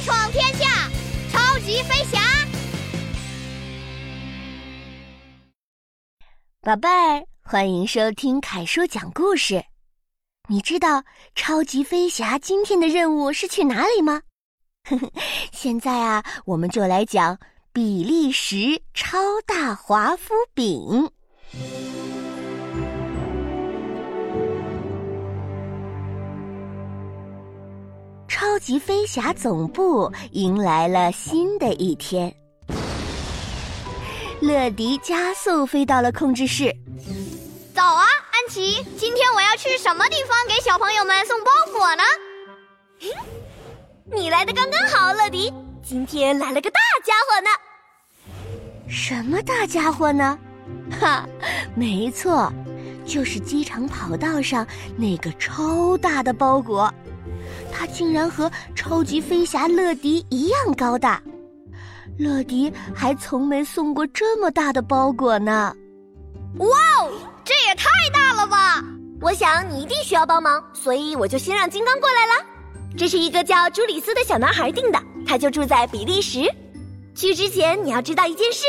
闯天下，超级飞侠。宝贝儿，欢迎收听凯叔讲故事。你知道超级飞侠今天的任务是去哪里吗？现在啊，我们就来讲比利时超大华夫饼。超级飞侠总部迎来了新的一天。乐迪加速飞到了控制室。早啊，安琪！今天我要去什么地方给小朋友们送包裹呢？你来的刚刚好，乐迪。今天来了个大家伙呢。什么大家伙呢？哈，没错，就是机场跑道上那个超大的包裹。它竟然和超级飞侠乐迪一样高大。乐迪还从没送过这么大的包裹呢！哇哦，这也太大了吧！我想你一定需要帮忙，所以我就先让金刚过来了。这是一个叫朱里斯的小男孩订的，他就住在比利时。去之前你要知道一件事，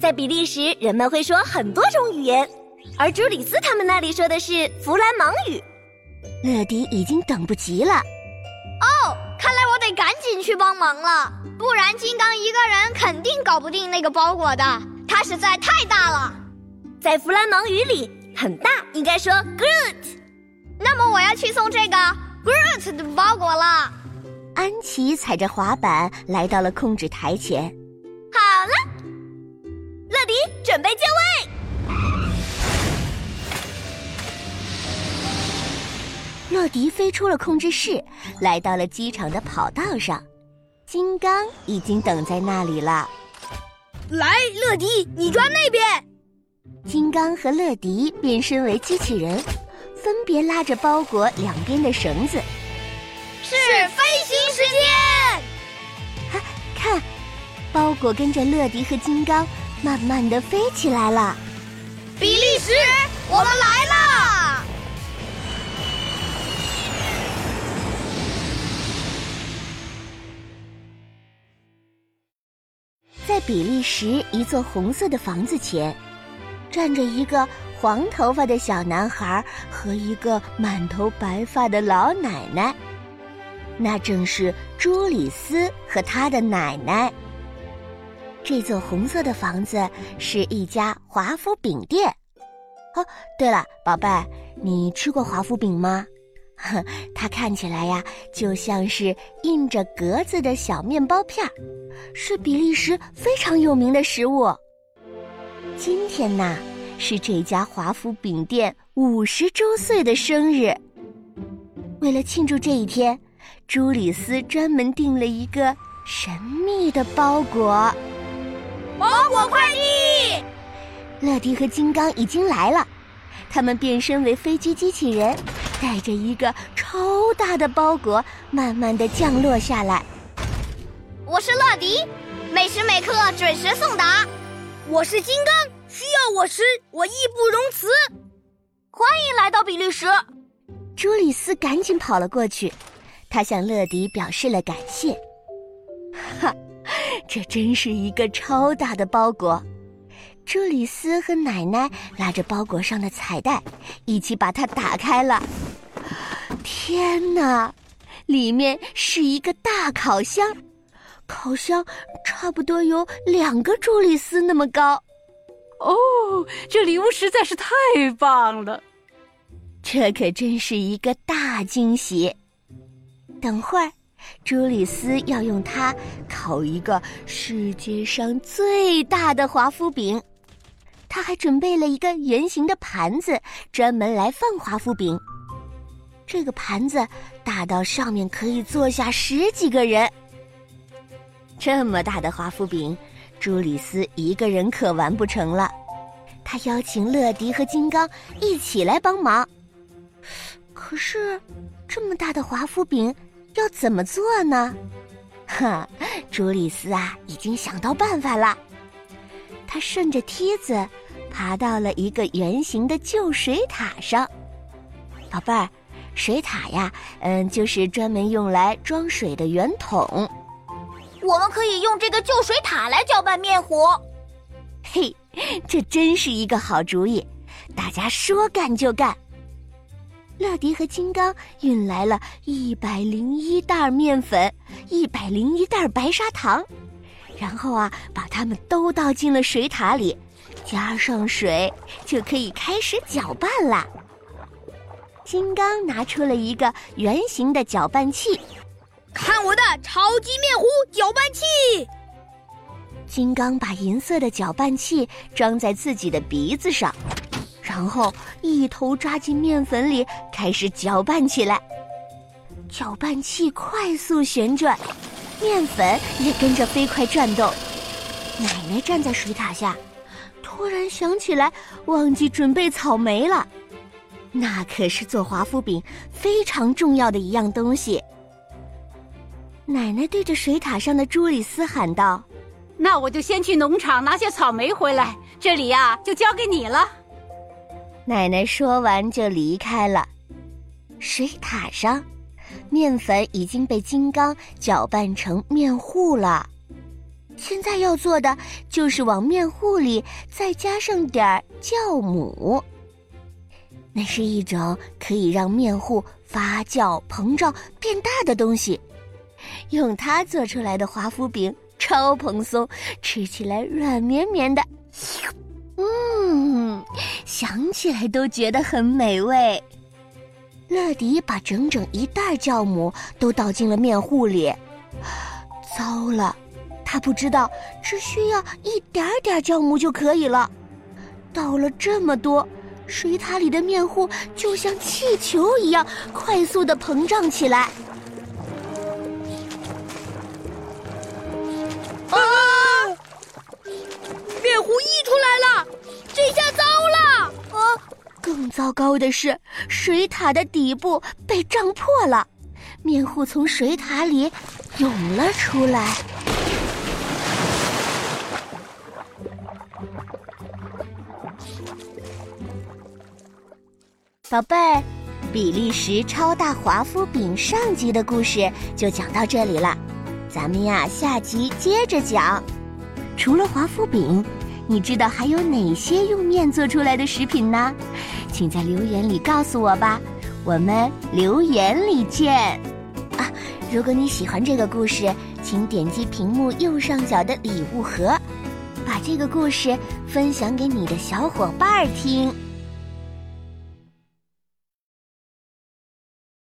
在比利时人们会说很多种语言，而朱里斯他们那里说的是弗兰芒语。乐迪已经等不及了。哦，看来我得赶紧去帮忙了。不然，金刚一个人肯定搞不定那个包裹的，它实在太大了。在弗兰芒语里，很大应该说 “Groot”。那么，我要去送这个 “Groot” 的包裹了。安琪踩着滑板来到了控制台前。好了，乐迪，准备就位。乐迪飞出了控制室，来到了机场的跑道上。金刚已经等在那里了。来，乐迪，你抓那边。金刚和乐迪变身为机器人，分别拉着包裹两边的绳子。是飞行时间。哈，看，包裹跟着乐迪和金刚慢慢的飞起来了。比利时，我们来了。在比利时一座红色的房子前，站着一个黄头发的小男孩和一个满头白发的老奶奶。那正是朱里斯和他的奶奶。这座红色的房子是一家华夫饼店。哦，对了，宝贝，你吃过华夫饼吗？它看起来呀，就像是印着格子的小面包片儿，是比利时非常有名的食物。今天呢，是这家华夫饼店五十周岁的生日。为了庆祝这一天，朱里斯专门订了一个神秘的包裹。包裹快递！乐迪和金刚已经来了，他们变身为飞机机器人。带着一个超大的包裹，慢慢的降落下来。我是乐迪，每时每刻准时送达。我是金刚，需要我时我义不容辞。欢迎来到比利时。朱里斯赶紧跑了过去，他向乐迪表示了感谢。哈，这真是一个超大的包裹。朱里斯和奶奶拉着包裹上的彩带，一起把它打开了。天哪，里面是一个大烤箱，烤箱差不多有两个朱丽斯那么高。哦，这礼物实在是太棒了！这可真是一个大惊喜。等会儿，朱丽斯要用它烤一个世界上最大的华夫饼。他还准备了一个圆形的盘子，专门来放华夫饼。这个盘子大到上面可以坐下十几个人。这么大的华夫饼，朱里斯一个人可完不成了。他邀请乐迪和金刚一起来帮忙。可是，这么大的华夫饼要怎么做呢？哈，朱里斯啊，已经想到办法了。他顺着梯子爬到了一个圆形的旧水塔上。宝贝儿。水塔呀，嗯，就是专门用来装水的圆桶。我们可以用这个旧水塔来搅拌面糊。嘿，这真是一个好主意！大家说干就干。乐迪和金刚运来了一百零一袋面粉，一百零一袋白砂糖，然后啊，把它们都倒进了水塔里，加上水，就可以开始搅拌啦。金刚拿出了一个圆形的搅拌器，看我的超级面糊搅拌器！金刚把银色的搅拌器装在自己的鼻子上，然后一头扎进面粉里，开始搅拌起来。搅拌器快速旋转，面粉也跟着飞快转动。奶奶站在水塔下，突然想起来忘记准备草莓了。那可是做华夫饼非常重要的一样东西。奶奶对着水塔上的朱里斯喊道：“那我就先去农场拿些草莓回来，这里呀就交给你了。”奶奶说完就离开了。水塔上，面粉已经被金刚搅拌成面糊了。现在要做的就是往面糊里再加上点儿酵母。那是一种可以让面糊发酵、膨胀、变大的东西，用它做出来的华夫饼超蓬松，吃起来软绵绵的，嗯，想起来都觉得很美味。乐迪把整整一袋酵母都倒进了面糊里，糟了，他不知道只需要一点点酵母就可以了，倒了这么多。水塔里的面糊就像气球一样快速的膨胀起来。啊！面糊溢出来了，这下糟了！啊！更糟糕的是，水塔的底部被胀破了，面糊从水塔里涌了出来。宝贝儿，比利时超大华夫饼上集的故事就讲到这里了，咱们呀下集接着讲。除了华夫饼，你知道还有哪些用面做出来的食品呢？请在留言里告诉我吧，我们留言里见。啊，如果你喜欢这个故事，请点击屏幕右上角的礼物盒，把这个故事分享给你的小伙伴听。